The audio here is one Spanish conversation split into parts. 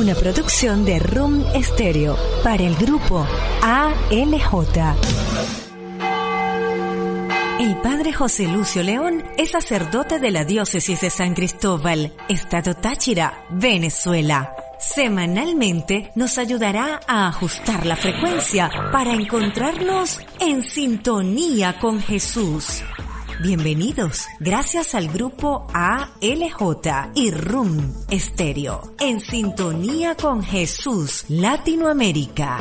una producción de Room Stereo para el grupo ALJ. El padre José Lucio León es sacerdote de la diócesis de San Cristóbal, Estado Táchira, Venezuela. Semanalmente nos ayudará a ajustar la frecuencia para encontrarnos en sintonía con Jesús. Bienvenidos, gracias al grupo ALJ y RUM Estéreo, en sintonía con Jesús Latinoamérica.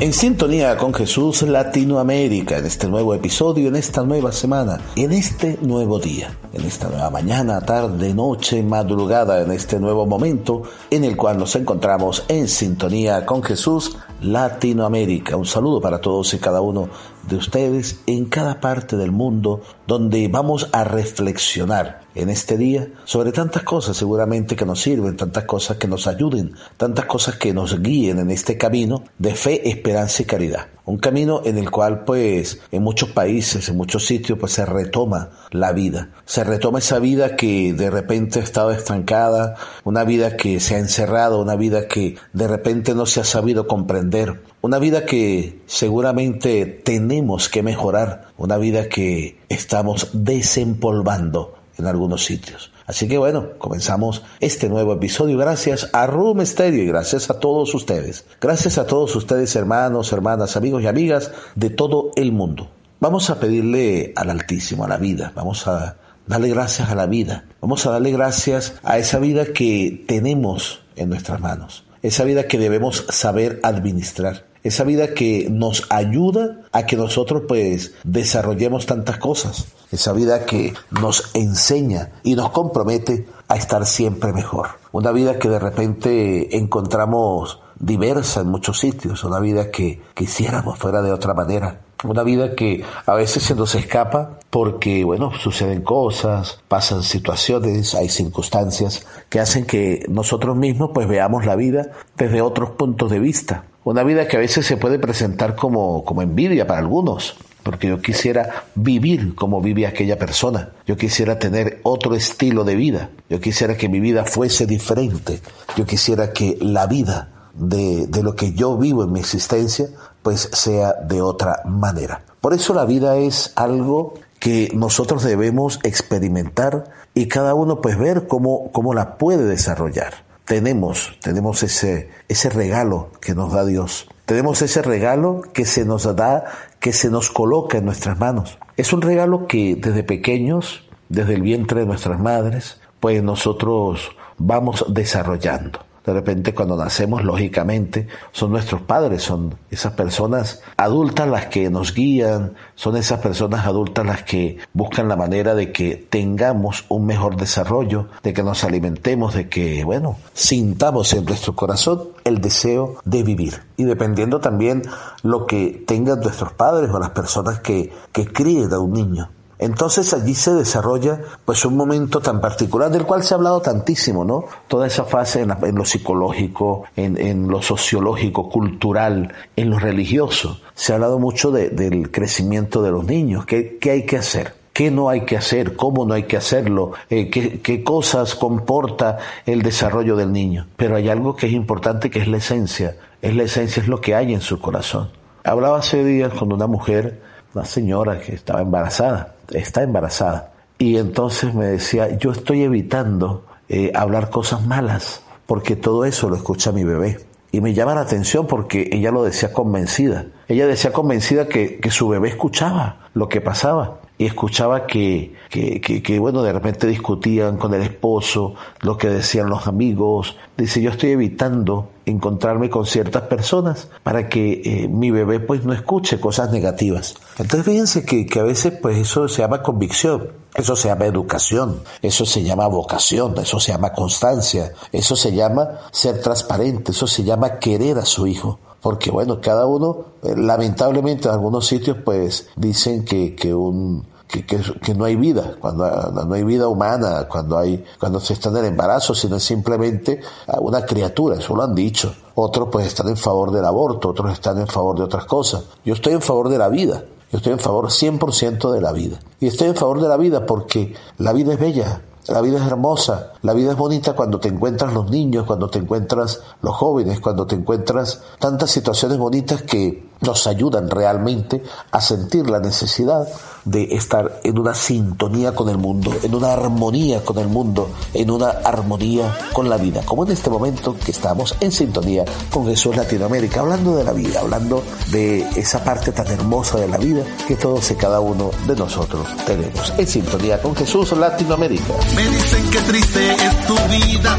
En sintonía con Jesús Latinoamérica, en este nuevo episodio, en esta nueva semana, en este nuevo día, en esta nueva mañana, tarde, noche, madrugada, en este nuevo momento en el cual nos encontramos en sintonía con Jesús Latinoamérica. Un saludo para todos y cada uno de ustedes en cada parte del mundo donde vamos a reflexionar en este día sobre tantas cosas seguramente que nos sirven, tantas cosas que nos ayuden, tantas cosas que nos guíen en este camino de fe, esperanza y caridad. Un camino en el cual pues en muchos países, en muchos sitios pues se retoma la vida. Se retoma esa vida que de repente ha estado estancada, una vida que se ha encerrado, una vida que de repente no se ha sabido comprender, una vida que seguramente tenemos que mejorar, una vida que estamos desempolvando en algunos sitios. Así que bueno, comenzamos este nuevo episodio gracias a Room Stereo y gracias a todos ustedes. Gracias a todos ustedes, hermanos, hermanas, amigos y amigas de todo el mundo. Vamos a pedirle al Altísimo, a la vida, vamos a darle gracias a la vida, vamos a darle gracias a esa vida que tenemos en nuestras manos, esa vida que debemos saber administrar esa vida que nos ayuda a que nosotros pues desarrollemos tantas cosas, esa vida que nos enseña y nos compromete a estar siempre mejor, una vida que de repente encontramos diversa en muchos sitios, una vida que quisiéramos fuera de otra manera, una vida que a veces se nos escapa porque, bueno, suceden cosas, pasan situaciones, hay circunstancias que hacen que nosotros mismos pues veamos la vida desde otros puntos de vista. Una vida que a veces se puede presentar como, como envidia para algunos, porque yo quisiera vivir como vive aquella persona, yo quisiera tener otro estilo de vida, yo quisiera que mi vida fuese diferente, yo quisiera que la vida de, de lo que yo vivo en mi existencia pues sea de otra manera. Por eso la vida es algo que nosotros debemos experimentar y cada uno pues ver cómo, cómo la puede desarrollar tenemos, tenemos ese, ese regalo que nos da Dios. Tenemos ese regalo que se nos da, que se nos coloca en nuestras manos. Es un regalo que desde pequeños, desde el vientre de nuestras madres, pues nosotros vamos desarrollando. De repente cuando nacemos, lógicamente, son nuestros padres, son esas personas adultas las que nos guían, son esas personas adultas las que buscan la manera de que tengamos un mejor desarrollo, de que nos alimentemos, de que, bueno, sintamos en nuestro corazón el deseo de vivir. Y dependiendo también lo que tengan nuestros padres o las personas que, que críen a un niño. Entonces allí se desarrolla pues un momento tan particular del cual se ha hablado tantísimo, ¿no? Toda esa fase en, lo psicológico, en, lo sociológico, cultural, en lo religioso. Se ha hablado mucho del crecimiento de los niños. ¿Qué, hay que hacer? qué no hay que hacer, cómo no hay que hacerlo, eh, qué, qué, cosas comporta el desarrollo del niño. Pero hay algo que es importante que es la esencia. Es la esencia, es lo que hay en su corazón. Hablaba hace días con una mujer, una señora que estaba embarazada está embarazada. Y entonces me decía, yo estoy evitando eh, hablar cosas malas, porque todo eso lo escucha mi bebé. Y me llama la atención porque ella lo decía convencida. Ella decía convencida que, que su bebé escuchaba lo que pasaba y escuchaba que, que, que, bueno, de repente discutían con el esposo, lo que decían los amigos. Dice, yo estoy evitando encontrarme con ciertas personas para que eh, mi bebé pues no escuche cosas negativas. Entonces fíjense que, que a veces pues eso se llama convicción, eso se llama educación, eso se llama vocación, eso se llama constancia, eso se llama ser transparente, eso se llama querer a su hijo porque bueno, cada uno, eh, lamentablemente en algunos sitios pues dicen que, que un que, no hay vida, cuando no hay vida humana, cuando hay, cuando se está en el embarazo, sino simplemente una criatura, eso lo han dicho. Otros pues están en favor del aborto, otros están en favor de otras cosas. Yo estoy en favor de la vida. Yo estoy en favor 100% de la vida. Y estoy en favor de la vida porque la vida es bella, la vida es hermosa, la vida es bonita cuando te encuentras los niños, cuando te encuentras los jóvenes, cuando te encuentras tantas situaciones bonitas que nos ayudan realmente a sentir la necesidad de estar en una sintonía con el mundo, en una armonía con el mundo, en una armonía con la vida, como en este momento que estamos en sintonía con Jesús Latinoamérica, hablando de la vida, hablando de esa parte tan hermosa de la vida que todos y cada uno de nosotros tenemos, en sintonía con Jesús Latinoamérica. Me dicen que triste es tu vida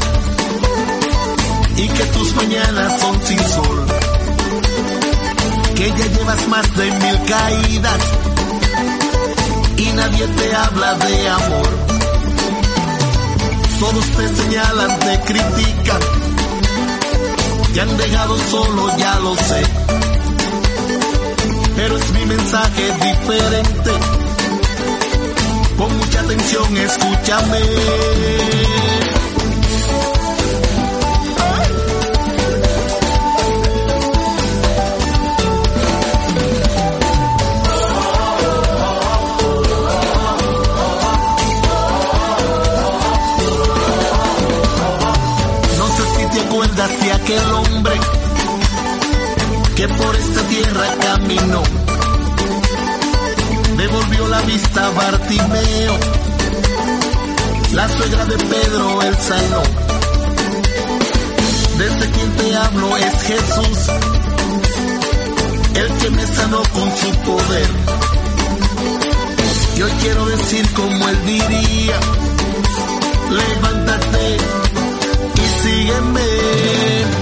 y que tus mañanas son sin sol, que ya llevas más de mil caídas y nadie te habla de amor. Todos te señalan, te critican, te han dejado solo, ya lo sé. Pero es mi mensaje diferente. Con mucha atención, escúchame. De aquel hombre que por esta tierra caminó. Devolvió la vista a Bartimeo, la suegra de Pedro el sanó. Desde quien te hablo es Jesús, el que me sanó con su poder. Y hoy quiero decir como él diría, levántate sígueme.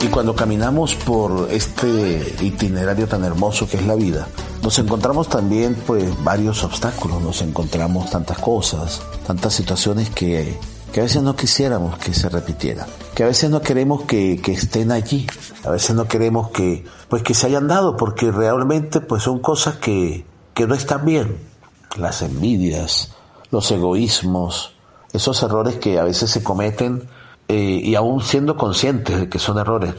Y cuando caminamos por este itinerario tan hermoso que es la vida, nos encontramos también pues varios obstáculos, nos encontramos tantas cosas, tantas situaciones que, que a veces no quisiéramos que se repitieran, que a veces no queremos que, que, estén allí, a veces no queremos que pues que se hayan dado, porque realmente pues son cosas que, que no están bien, las envidias, los egoísmos, esos errores que a veces se cometen eh, y aún siendo conscientes de que son errores,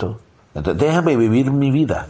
Entonces, déjame vivir mi vida.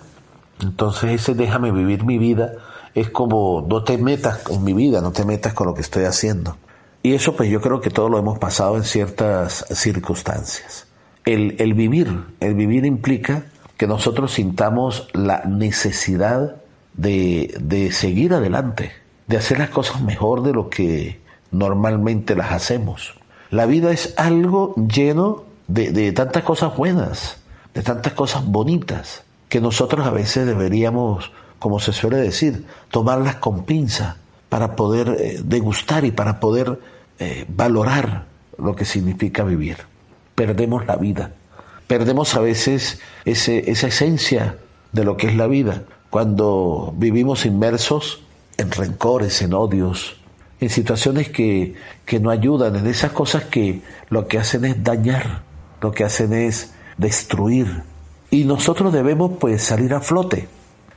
Entonces ese déjame vivir mi vida es como no te metas con mi vida, no te metas con lo que estoy haciendo. Y eso pues yo creo que todos lo hemos pasado en ciertas circunstancias. El, el vivir, el vivir implica que nosotros sintamos la necesidad de, de seguir adelante, de hacer las cosas mejor de lo que normalmente las hacemos. La vida es algo lleno de, tantas cosas buenas, de tantas cosas bonitas, que nosotros a veces deberíamos, como se suele decir, tomarlas con pinza para poder eh, degustar y para poder eh, valorar lo que significa vivir. Perdemos la vida, perdemos a veces ese, esa esencia de lo que es la vida cuando vivimos inmersos en rencores, en odios, en situaciones que, que no ayudan, en esas cosas que lo que hacen es dañar, lo que hacen es destruir. Y nosotros debemos pues salir a flote,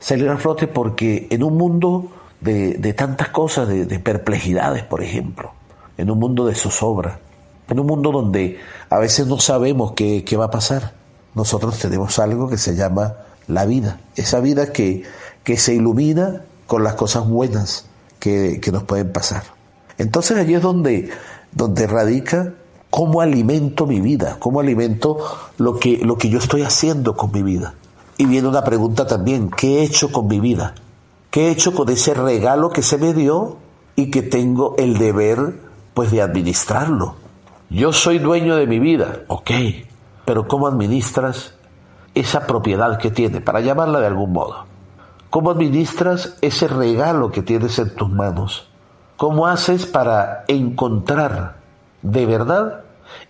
salir a flote porque en un mundo de, de tantas cosas, de, de, perplejidades, por ejemplo, en un mundo de zozobra, en un mundo donde a veces no sabemos qué, qué va a pasar, nosotros tenemos algo que se llama la vida, esa vida que, que se ilumina con las cosas buenas, que, nos pueden pasar. Entonces allí es donde, donde radica cómo alimento mi vida, cómo alimento lo que, lo que yo estoy haciendo con mi vida. Y viene una pregunta también, ¿qué he hecho con mi vida? ¿Qué he hecho con ese regalo que se me dio y que tengo el deber pues de administrarlo? Yo soy dueño de mi vida, ok, pero ¿cómo administras esa propiedad que tiene, para llamarla de algún modo? ¿Cómo administras ese regalo que tienes en tus manos? ¿Cómo haces para encontrar de verdad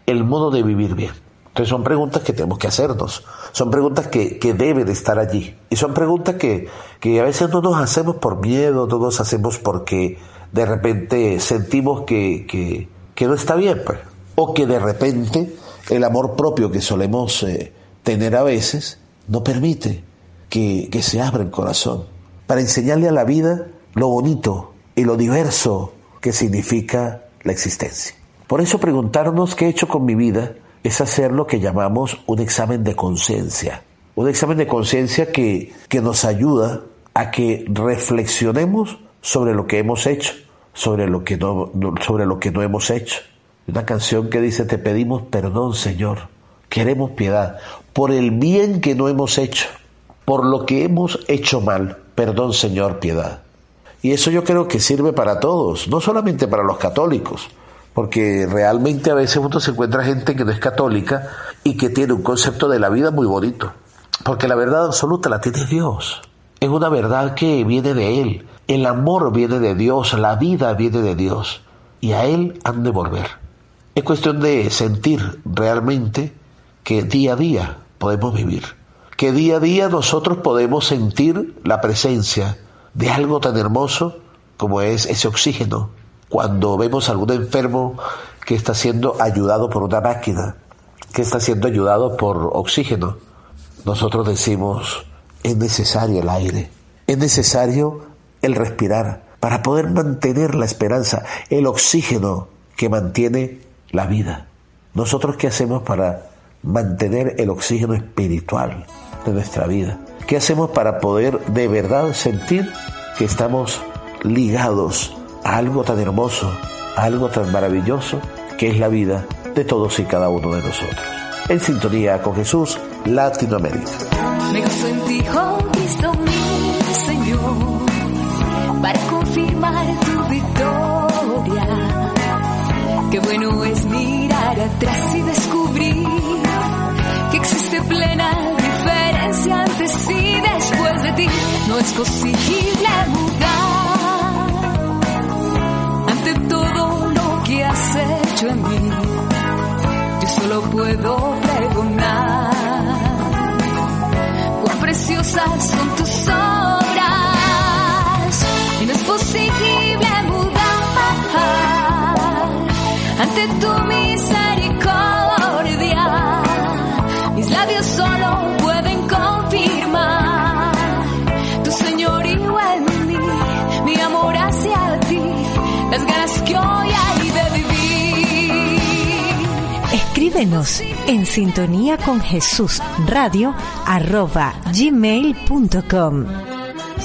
el modo de vivir bien? Entonces son preguntas que tenemos que hacernos, son preguntas que, que deben estar allí. Y son preguntas que, que a veces no nos hacemos por miedo, no nos hacemos porque de repente sentimos que, que, que no está bien, pues. O que de repente el amor propio que solemos eh, tener a veces no permite que, se abra el corazón para enseñarle a la vida lo bonito y lo diverso que significa la existencia. Por eso preguntarnos qué he hecho con mi vida es hacer lo que llamamos un examen de conciencia. Un examen de conciencia que, que nos ayuda a que reflexionemos sobre lo que hemos hecho, sobre lo que no, sobre lo que no hemos hecho. Una canción que dice, te pedimos perdón, Señor, queremos piedad, por el bien que no hemos hecho, por lo que hemos hecho mal, perdón, Señor, piedad. Y eso yo creo que sirve para todos, no solamente para los católicos, porque realmente a veces uno se encuentra gente que no es católica y que tiene un concepto de la vida muy bonito, porque la verdad absoluta la tiene Dios, es una verdad que viene de Él, el amor viene de Dios, la vida viene de Dios, y a Él han de volver. Es cuestión de sentir realmente que día a día podemos vivir, que día a día nosotros podemos sentir la presencia de algo tan hermoso como es ese oxígeno. Cuando vemos a algún enfermo que está siendo ayudado por una máquina, que está siendo ayudado por oxígeno, nosotros decimos, es necesario el aire, es necesario el respirar para poder mantener la esperanza, el oxígeno que mantiene la vida. Nosotros qué hacemos para mantener el oxígeno espiritual de nuestra vida? ¿Qué hacemos para poder de verdad sentir que estamos ligados a algo tan hermoso, a algo tan maravilloso que es la vida de todos y cada uno de nosotros? En sintonía con Jesús, Latinoamérica. Existe plena antes y después de ti. No es posible mudar ante todo lo que has hecho en mí. Yo solo puedo pregonar cuán preciosas son tus obras. En sintonía con Jesús radio arroba gmail.com.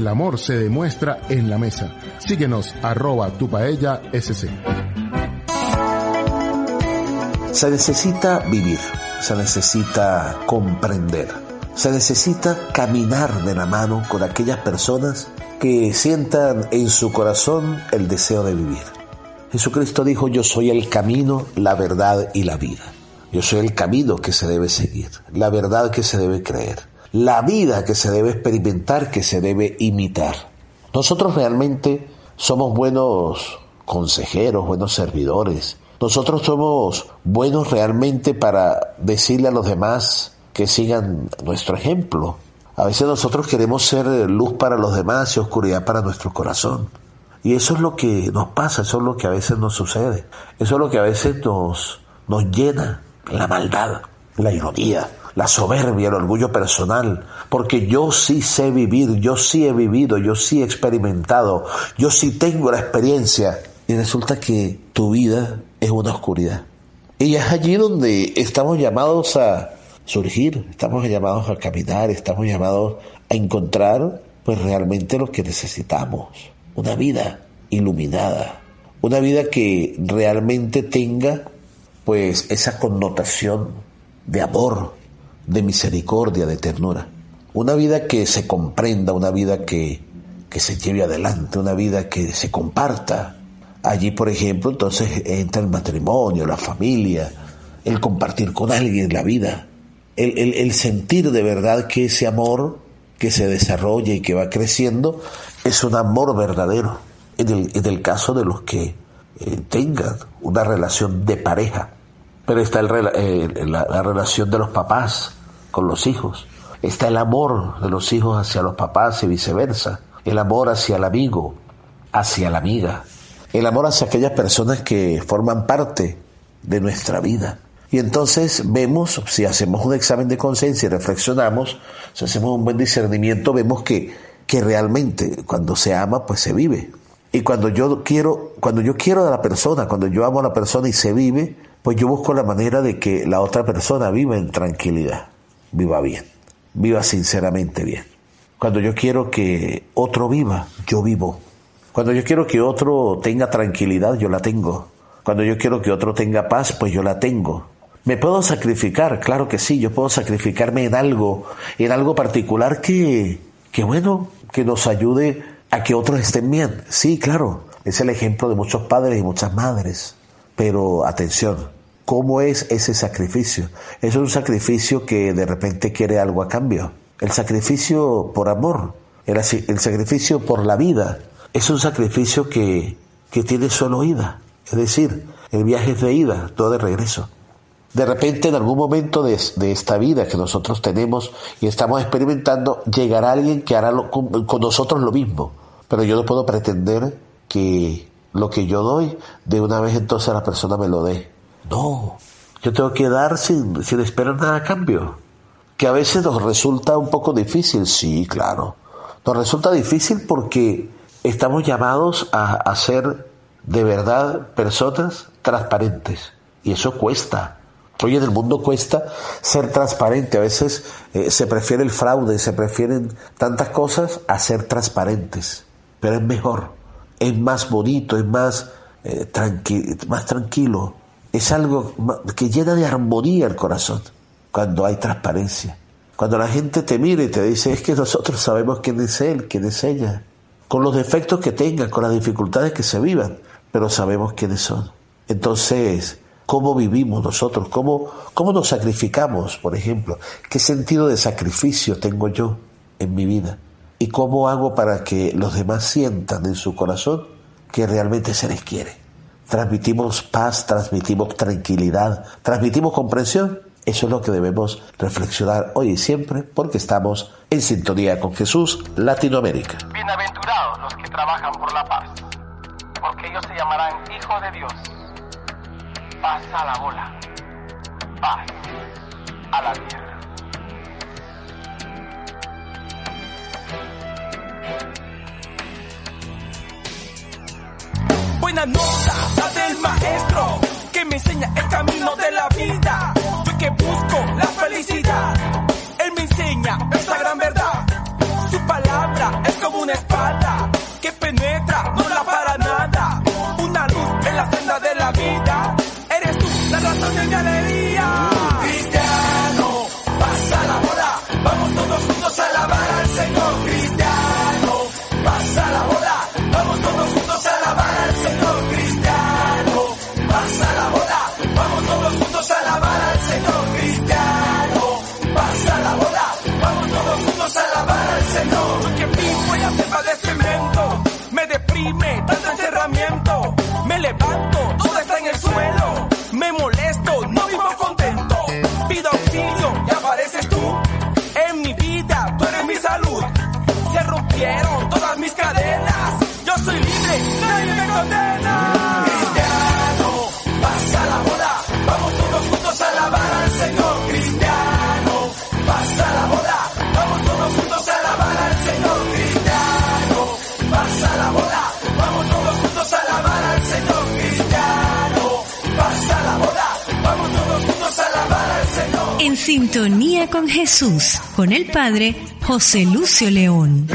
el amor se demuestra en la mesa. Síguenos arroba tu paella sc. Se necesita vivir, se necesita comprender, se necesita caminar de la mano con aquellas personas que sientan en su corazón el deseo de vivir. Jesucristo dijo, yo soy el camino, la verdad y la vida. Yo soy el camino que se debe seguir, la verdad que se debe creer la vida que se debe experimentar, que se debe imitar. Nosotros realmente somos buenos consejeros, buenos servidores. Nosotros somos buenos realmente para decirle a los demás que sigan nuestro ejemplo. A veces nosotros queremos ser luz para los demás y oscuridad para nuestro corazón. Y eso es lo que nos pasa, eso es lo que a veces nos sucede. Eso es lo que a veces nos, llena la maldad, la ironía, la soberbia, el orgullo personal, porque yo sí sé vivir, yo sí he vivido, yo sí he experimentado, yo sí tengo la experiencia. Y resulta que tu vida es una oscuridad. Y es allí donde estamos llamados a surgir, estamos llamados a caminar, estamos llamados a encontrar pues realmente lo que necesitamos, una vida iluminada, una vida que realmente tenga pues esa connotación de amor, de misericordia, de ternura. Una vida que se comprenda, una vida que, que se lleve adelante, una vida que se comparta. Allí, por ejemplo, entonces entra el matrimonio, la familia, el compartir con alguien la vida, el, el, sentir de verdad que ese amor que se desarrolla y que va creciendo es un amor verdadero. En el, en el caso de los que eh, tengan una relación de pareja, pero está eh, la relación de los papás con los hijos, está el amor de los hijos hacia los papás y viceversa, el amor hacia el amigo, hacia la amiga, el amor hacia aquellas personas que forman parte de nuestra vida. Y entonces vemos, si hacemos un examen de conciencia y reflexionamos, si hacemos un buen discernimiento, vemos que, que realmente cuando se ama, pues se vive. Y cuando yo quiero, cuando yo quiero a la persona, cuando yo amo a la persona y se vive, pues yo busco la manera de que la otra persona viva en tranquilidad, viva bien, viva sinceramente bien. Cuando yo quiero que otro viva, yo vivo. Cuando yo quiero que otro tenga tranquilidad, yo la tengo. Cuando yo quiero que otro tenga paz, pues yo la tengo. ¿Me puedo sacrificar? Claro que sí, yo puedo sacrificarme en algo, en algo particular que, que bueno, que nos ayude a que otros estén bien. Sí, claro, es el ejemplo de muchos padres y muchas madres. Pero atención, ¿cómo es ese sacrificio? Es un sacrificio que de repente quiere algo a cambio. El sacrificio por amor, el, el sacrificio por la vida, es un sacrificio que, que tiene solo ida. Es decir, el viaje es de ida, todo de regreso. De repente, en algún momento de, esta vida que nosotros tenemos y estamos experimentando, llegará alguien que hará con, nosotros lo mismo. Pero yo no puedo pretender que lo que yo doy, de una vez entonces la persona me lo dé. No, yo tengo que dar sin, sin esperar nada a cambio. Que a veces nos resulta un poco difícil, sí, claro. Nos resulta difícil porque estamos llamados a, a ser de verdad personas transparentes. Y eso cuesta. Hoy en el mundo cuesta ser transparente. A veces eh, se prefiere el fraude, se prefieren tantas cosas a ser transparentes. Pero es mejor, es más bonito, es más, eh, más tranquilo. Es algo que llena de armonía el corazón cuando hay transparencia. Cuando la gente te mira y te dice, es que nosotros sabemos quién es él, quién es ella, con los defectos que tengan, con las dificultades que se vivan, pero sabemos quiénes son. Entonces, cómo vivimos nosotros, cómo, cómo nos sacrificamos, por ejemplo, qué sentido de sacrificio tengo yo en mi vida y cómo hago para que los demás sientan en su corazón que realmente se les quiere. Transmitimos paz, transmitimos tranquilidad, transmitimos comprensión. Eso es lo que debemos reflexionar hoy y siempre porque estamos en sintonía con Jesús, Latinoamérica. Bienaventurados los que trabajan por la paz, porque ellos se llamarán hijos de Dios paz a la bola, paz a la tierra. Buena nota, la del maestro, que me enseña el camino de la vida. Yo que busco la felicidad, él me enseña esta gran verdad. Su palabra es como una espada que penetra, levanto, sintonía con Jesús, con el Padre José Lucio León.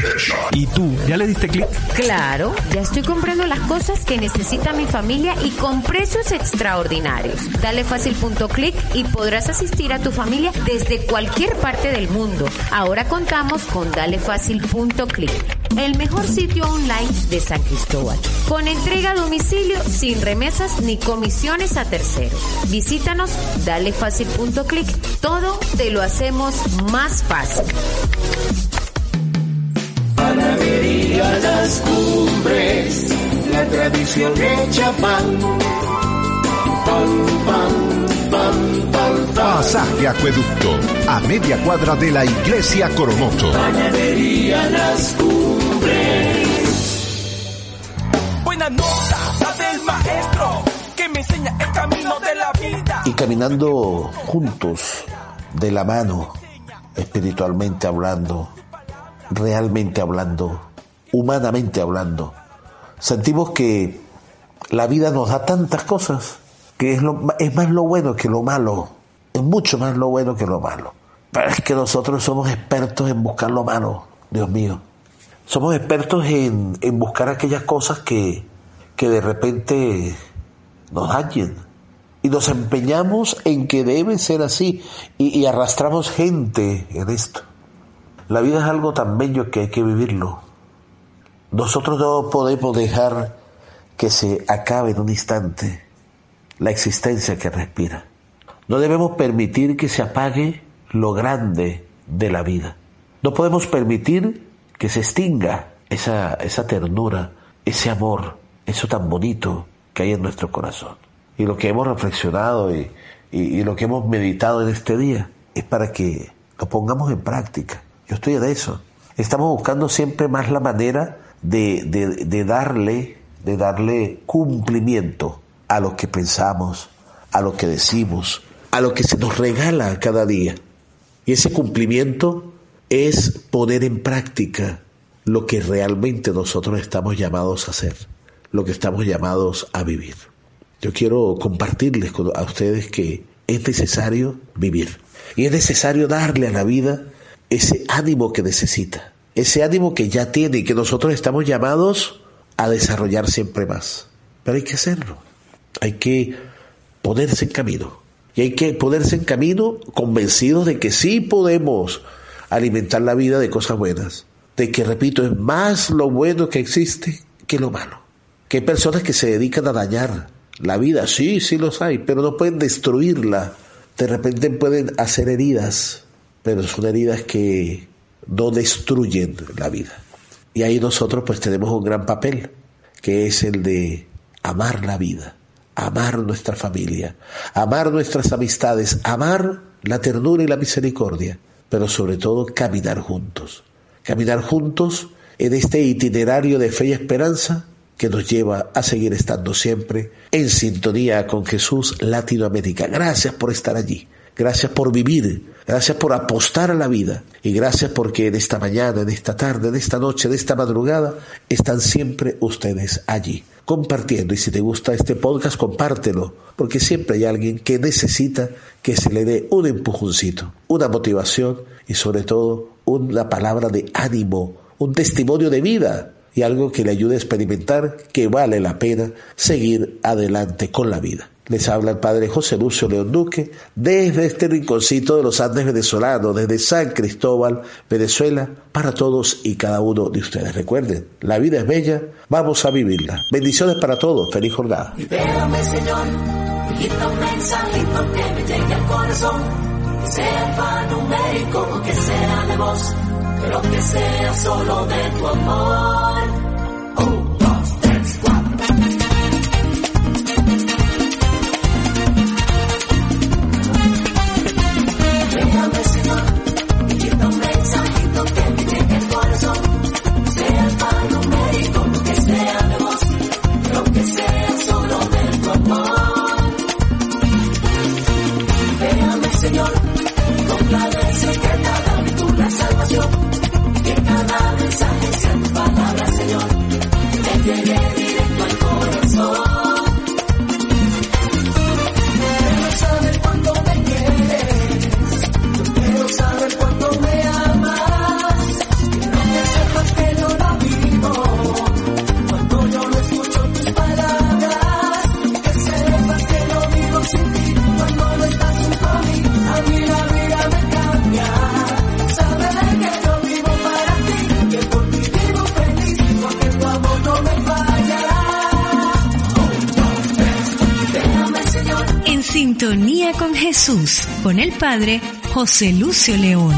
¿Y tú, ya le diste clic? Claro, ya estoy comprando las cosas que necesita mi familia y con precios extraordinarios. Dale fácil.clic y podrás asistir a tu familia desde cualquier parte del mundo. Ahora contamos con dalefacil.clic, el mejor sitio online de San Cristóbal, con entrega a domicilio sin remesas ni comisiones a terceros. Visítanos, dalefacil.clic. Todo te lo hacemos más fácil. Panadería Las Cumbres, la tradición hecha pan. Pan, pan, pan, pan, pan. Pasaje Acueducto, a media cuadra de la Iglesia Coromoto. Panadería Las Cumbres. Buena nota, la del maestro, que me enseña el camino de la vida. Y caminando juntos, de la mano, espiritualmente hablando, realmente hablando, humanamente hablando, sentimos que la vida nos da tantas cosas que es, lo, es más lo bueno que lo malo, es mucho más lo bueno que lo malo. Pero es que nosotros somos expertos en buscar lo malo, Dios mío. Somos expertos en, en buscar aquellas cosas que, que de repente nos dañen. Y nos empeñamos en que debe ser así. Y, y arrastramos gente en esto. La vida es algo tan bello que hay que vivirlo. Nosotros no podemos dejar que se acabe en un instante la existencia que respira. No debemos permitir que se apague lo grande de la vida. No podemos permitir que se extinga esa, ternura, ese amor, eso tan bonito que hay en nuestro corazón. Y lo que hemos reflexionado y, lo que hemos meditado en este día es para que lo pongamos en práctica. Yo estoy en eso. Estamos buscando siempre más la manera de, darle, de darle cumplimiento a lo que pensamos, a lo que decimos, a lo que se nos regala cada día. Y ese cumplimiento es poner en práctica lo que realmente nosotros estamos llamados a hacer, lo que estamos llamados a vivir. Yo quiero compartirles a ustedes que es necesario vivir y es necesario darle a la vida ese ánimo que necesita, ese ánimo que ya tiene y que nosotros estamos llamados a desarrollar siempre más. Pero hay que hacerlo, hay que ponerse en camino. Y hay que ponerse en camino convencidos de que sí podemos alimentar la vida de cosas buenas. De que, repito, es más lo bueno que existe que lo malo. Que hay personas que se dedican a dañar la vida, sí, sí los hay, pero no pueden destruirla. De repente pueden hacer heridas, pero son heridas que no destruyen la vida. Y ahí nosotros pues tenemos un gran papel, que es el de amar la vida, amar nuestra familia, amar nuestras amistades, amar la ternura y la misericordia, pero sobre todo caminar juntos. Caminar juntos en este itinerario de fe y esperanza que nos lleva a seguir estando siempre en sintonía con Jesús Latinoamérica. Gracias por estar allí. Gracias por vivir, gracias por apostar a la vida y gracias porque en esta mañana, en esta tarde, en esta noche, en esta madrugada, están siempre ustedes allí compartiendo y si te gusta este podcast compártelo porque siempre hay alguien que necesita que se le dé un empujoncito, una motivación y sobre todo una palabra de ánimo, un testimonio de vida y algo que le ayude a experimentar que vale la pena seguir adelante con la vida. Les habla el padre José Lucio León Duque desde este rinconcito de los Andes venezolanos, desde San Cristóbal, Venezuela, para todos y cada uno de ustedes. Recuerden, la vida es bella, vamos a vivirla. Bendiciones para todos, feliz jornada. Con el Padre José Lucio León.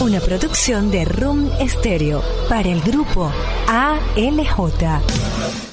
Una producción de Room Stereo para el grupo ALJ.